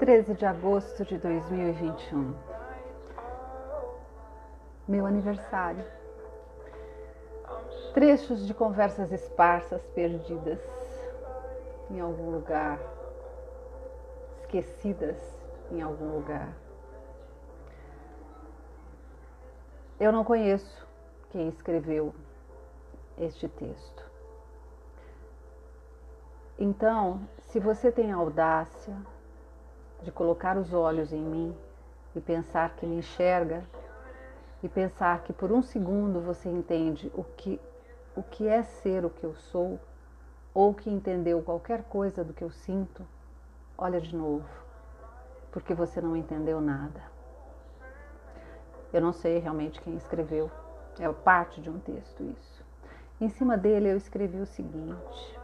13 de agosto de 2021. Meu aniversário. Trechos de conversas esparsas perdidas em algum lugar, esquecidas em algum lugar. Eu não conheço quem escreveu este texto. Então, se você tem audácia de colocar os olhos em mim e pensar que me enxerga e pensar que por um segundo você entende o que o que é ser o que eu sou ou que entendeu qualquer coisa do que eu sinto, olha de novo, porque você não entendeu nada. Eu não sei realmente quem escreveu, é parte de um texto isso. Em cima dele eu escrevi o seguinte: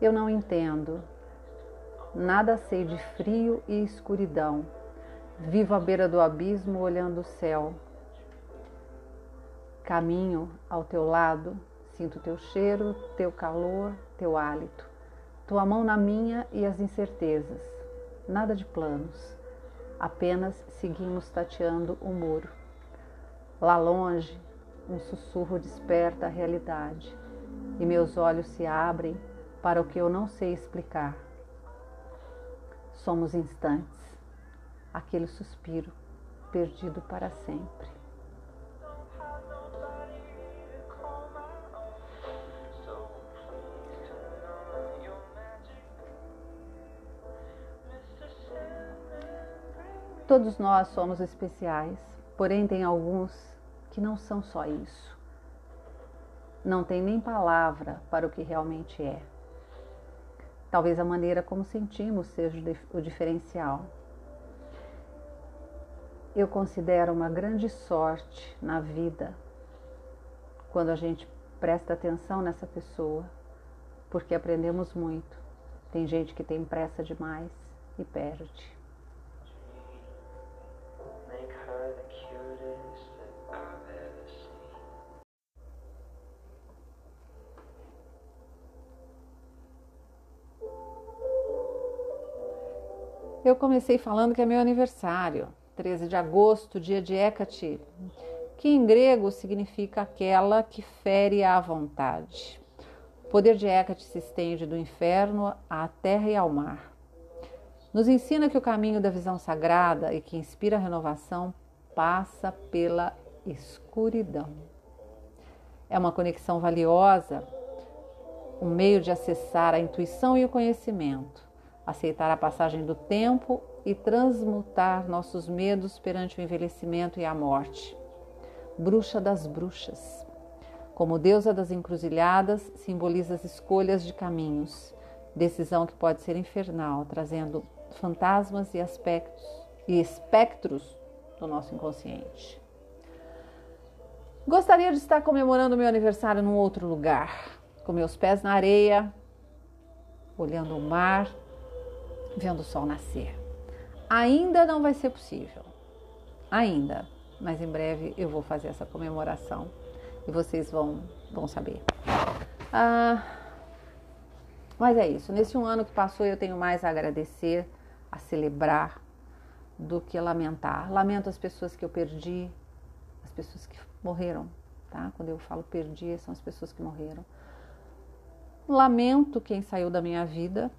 Eu não entendo Nada sei de frio e escuridão. Vivo à beira do abismo olhando o céu. Caminho ao teu lado, sinto teu cheiro, teu calor, teu hálito. Tua mão na minha e as incertezas. Nada de planos. Apenas seguimos tateando o muro. Lá longe, um sussurro desperta a realidade e meus olhos se abrem para o que eu não sei explicar Somos instantes, aquele suspiro perdido para sempre. Todos nós somos especiais, porém tem alguns que não são só isso. Não tem nem palavra para o que realmente é. Talvez a maneira como sentimos seja o diferencial. Eu considero uma grande sorte na vida quando a gente presta atenção nessa pessoa, porque aprendemos muito. Tem gente que tem pressa demais e perde. Eu comecei falando que é meu aniversário, 13 de agosto, dia de Hecate, que em grego significa aquela que fere à vontade. O poder de Hecate se estende do inferno à terra e ao mar. Nos ensina que o caminho da visão sagrada e que inspira a renovação passa pela escuridão. É uma conexão valiosa, um meio de acessar a intuição e o conhecimento aceitar a passagem do tempo e transmutar nossos medos perante o envelhecimento e a morte. Bruxa das bruxas. Como deusa das encruzilhadas, simboliza as escolhas de caminhos, decisão que pode ser infernal, trazendo fantasmas e aspectos e espectros do nosso inconsciente. Gostaria de estar comemorando meu aniversário num outro lugar, com meus pés na areia, olhando o mar vendo o sol nascer. Ainda não vai ser possível, ainda, mas em breve eu vou fazer essa comemoração e vocês vão, vão saber. Ah, mas é isso, nesse um ano que passou eu tenho mais a agradecer, a celebrar do que lamentar. Lamento as pessoas que eu perdi, as pessoas que morreram, tá? Quando eu falo perdi, são as pessoas que morreram. Lamento quem saiu da minha vida,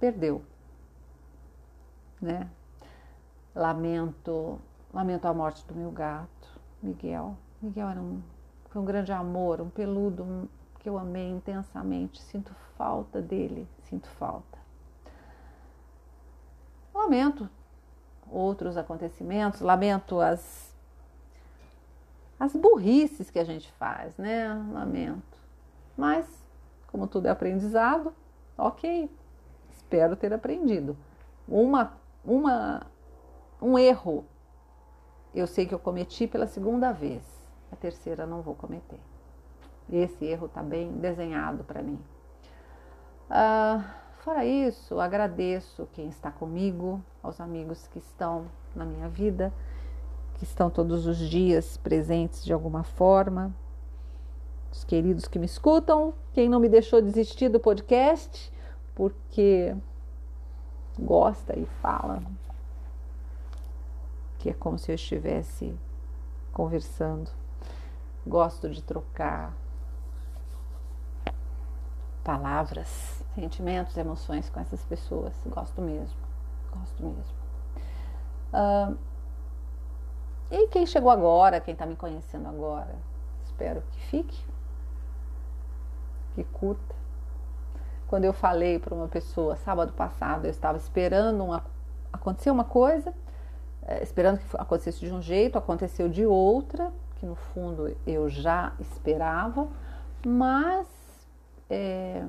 perdeu, né? Lamento, lamento a morte do meu gato, Miguel. Miguel era um, foi um grande amor, um peludo um, que eu amei intensamente. Sinto falta dele, sinto falta. Lamento outros acontecimentos, lamento as as burrices que a gente faz, né? Lamento. Mas, como tudo é aprendizado, ok, espero ter aprendido. Uma, uma, um erro eu sei que eu cometi pela segunda vez, a terceira não vou cometer. Esse erro está bem desenhado para mim. Ah, fora isso, agradeço quem está comigo, aos amigos que estão na minha vida, que estão todos os dias presentes de alguma forma, os queridos que me escutam, quem não me deixou desistir do podcast, porque gosta e fala que é como se eu estivesse conversando. Gosto de trocar palavras, sentimentos, emoções com essas pessoas. Gosto mesmo, gosto mesmo. Uh, e quem chegou agora, quem está me conhecendo agora, espero que fique, que curta. Quando eu falei para uma pessoa sábado passado, eu estava esperando uma, acontecer uma coisa, é, esperando que acontecesse de um jeito, aconteceu de outra, que no fundo eu já esperava, mas é,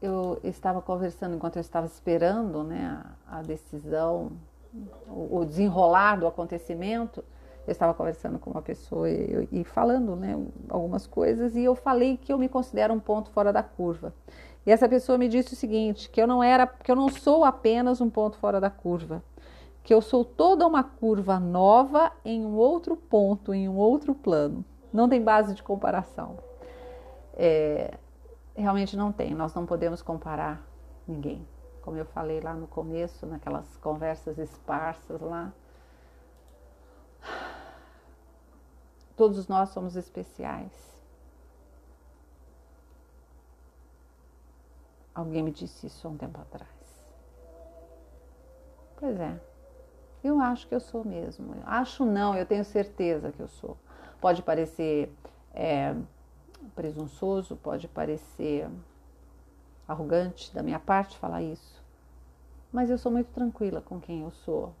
eu estava conversando enquanto eu estava esperando né, a, a decisão, o, o, desenrolar do acontecimento. Eu estava conversando com uma pessoa e, e, falando né, algumas coisas, e eu falei que eu me considero um ponto fora da curva. E essa pessoa me disse o seguinte: que eu não era, que eu não sou apenas um ponto fora da curva, que eu sou toda uma curva nova em um outro ponto, em um outro plano. Não tem base de comparação. É, realmente não tem. Nós não podemos comparar ninguém. Como eu falei lá no começo, naquelas conversas esparsas lá. Todos nós somos especiais. Alguém me disse isso há um tempo atrás. Pois é, eu acho que eu sou mesmo. Acho não, eu tenho certeza que eu sou. Pode parecer é, presunçoso, pode parecer arrogante da minha parte falar isso, mas eu sou muito tranquila com quem eu sou.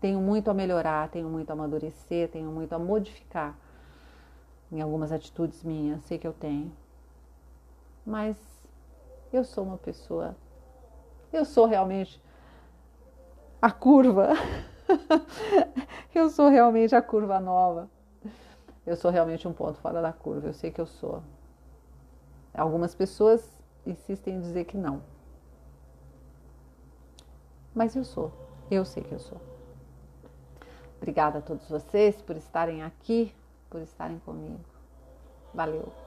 Tenho muito a melhorar, tenho muito a amadurecer, tenho muito a modificar em algumas atitudes minhas, sei que eu tenho. Mas eu sou uma pessoa, eu sou realmente a curva. eu sou realmente a curva nova eu sou realmente um ponto fora da curva, eu sei que eu sou. Algumas pessoas insistem em dizer que não. Mas eu sou, eu sei que eu sou. Obrigada a todos vocês por estarem aqui, por estarem comigo. Valeu!